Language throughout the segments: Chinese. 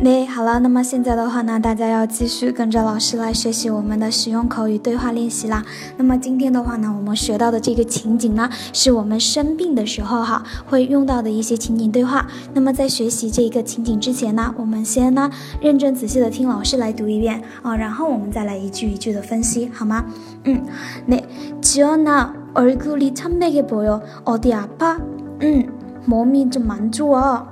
那好了，那么现在的话呢，大家要继续跟着老师来学习我们的实用口语对话练习啦。那么今天的话呢，我们学到的这个情景呢，是我们生病的时候哈会用到的一些情景对话。那么在学习这个情景之前呢，我们先呢认真仔细的听老师来读一遍啊，然后我们再来一句一句的分析，好吗？嗯，那지연아얼굴이참백해보여어디아파음몸이좀안좋아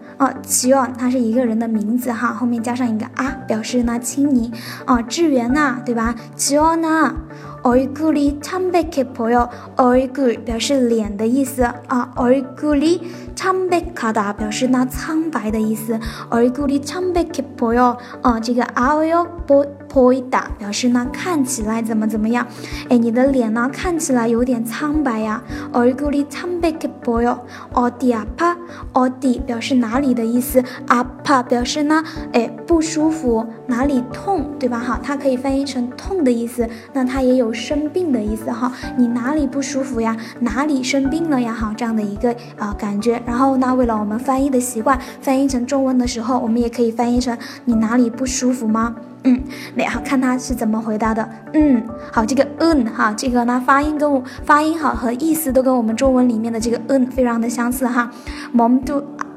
哦，齐愿它是一个人的名字哈，后面加上一个啊，表示呢亲昵哦，志远呐，对吧？齐愿呐， 얼굴이참백해보 여， 얼굴表示脸的意思啊，얼굴이참백하다表示那苍白的意思，얼굴이참백해보 여， 哦，这个얼굴보 보이다表示呢看起来怎么怎么样？哎，你的脸呢看起来有点苍白呀。얼굴이참백해보 여， 어디아 파？ 어디表示哪里的意思，아 怕表示呢，哎，不舒服。哪里痛？对吧？哈，它可以翻译成痛的意思。那它也有生病的意思。哈，你哪里不舒服呀？哪里生病了呀？哈，这样的一个啊感觉。然后呢，为了我们翻译的习惯，翻译成中文的时候，我们也可以翻译成你哪里不舒服吗？嗯，那好，看他是怎么回答的。嗯，好，这个嗯，哈，这个呢，发音跟我发音好和意思都跟我们中文里面的这个嗯，非常的相似。哈，我们。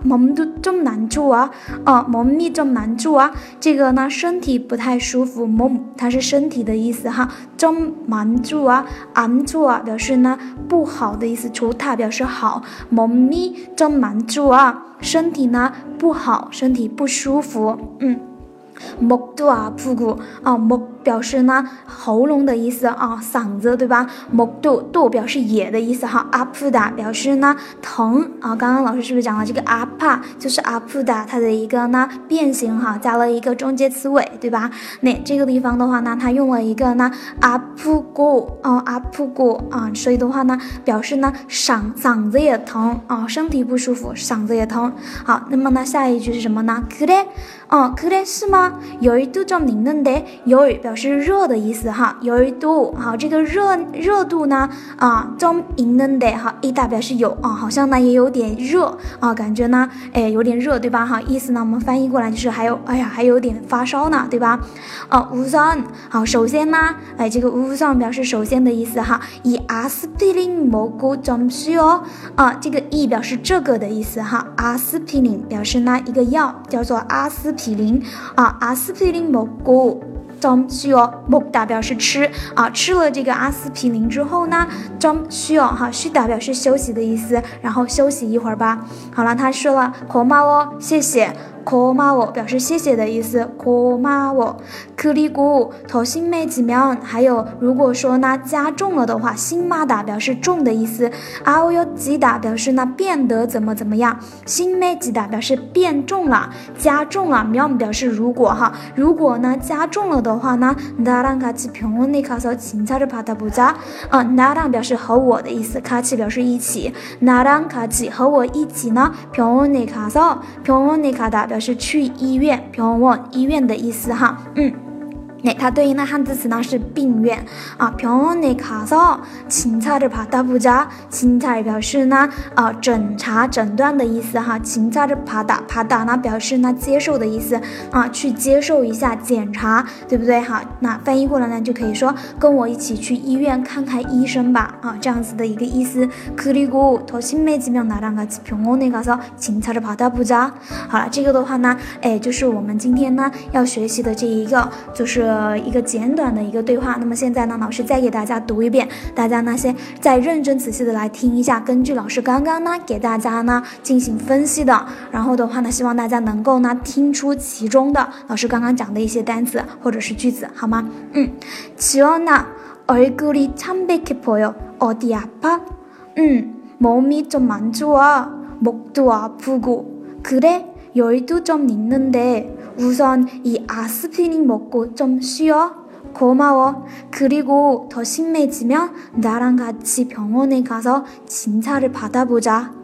몸도좀난좋 아， 哦，몸이좀난좋 아， 这个呢身体不太舒服，몸它是身体的意思哈。좀난좋 아， 안좋아表示呢不好的意思，좋다表示好，몸이좀난좋아身体呢不好，身体不舒服，嗯。 목도아프고啊，목表示呢喉咙的意思啊，嗓子对吧？목도度表示也的意思哈，아프다表示呢疼啊。刚刚老师是不是讲了这个아 파， 就是아프다它的一个呢变形哈，加了一个中介词尾对吧？那这个地方的话呢，它用了一个呢아프고哦아프고啊，所以的话呢表示呢嗓嗓子也疼啊，身体不舒服，嗓子也疼。好，那么呢下一句是什么呢？그래哦，그래是吗？ 有一度좀있는 데， 有表。是热的意思哈，有一度好，这个热热度呢啊，中있는 데， 哈，一大表示有啊，好像呢也有点热啊，感觉呢哎有点热对吧哈，意思呢我们翻译过来就是还有哎呀还有点发烧呢对吧？哦，우선好，首先呢哎这个우선表示首先的意思哈，以阿司匹林蘑菇中需哦啊，这个 e 表示这个的意思哈，阿司匹林表示呢一个药叫做阿司匹林啊， 阿司匹林蘑菇。中需要木代表是吃啊，吃了这个阿司匹林之后呢，中需要哈，需代表是休息的意思，然后休息一会儿吧。好了，他说了，可妈哦，谢谢。고마워表示谢谢的意思。고마워그리고더심해지면还有如果说呢加重了的话，심하다表示重的意思。아오요지다表示呢变得怎么怎么样。심해지다表示变重了，加重了。면表示如果哈，如果呢加重了的话呢，나랑같이병원에가서진찰을받아보자啊，나랑表示和我的意思，같이表示一起。나랑같이和我一起呢，병원에가서병원에가다 表示去医院，병원医院的意思哈，嗯。那它对应的汉字词呢是病院啊。병원에가서진찰을받아보 자， 진찰表示呢啊诊查诊断的意思哈。진찰을받아받아呢表示呢接受的意思啊，去接受一下检查，对不对哈？那翻译过来呢就可以说跟我一起去医院看看医生吧啊，这样子的一个意思。그리고더심해지면나랑같이병원에가서진찰을받아보 자。 好了，这个的话呢，哎，就是我们今天呢要学习的这一个就是。 呃，一个简短的一个对话。那么现在呢，老师再给大家读一遍，大家呢先再认真仔细的来听一下，根据老师刚刚呢给大家呢进行分析的。然后的话呢，希望大家能够呢听出其中的老师刚刚讲的一些单词或者是句子，好吗？嗯，지원아 얼굴이 창백해 보여. 어디 아파? 응, 몸이 좀 안 좋아. 목도 아프고. 그래? 열도 좀 있는데 우선 이 아스피린 먹고 좀 쉬어. 고마워. 그리고 더 심해지면 나랑 같이 병원에 가서 진찰을 받아보자.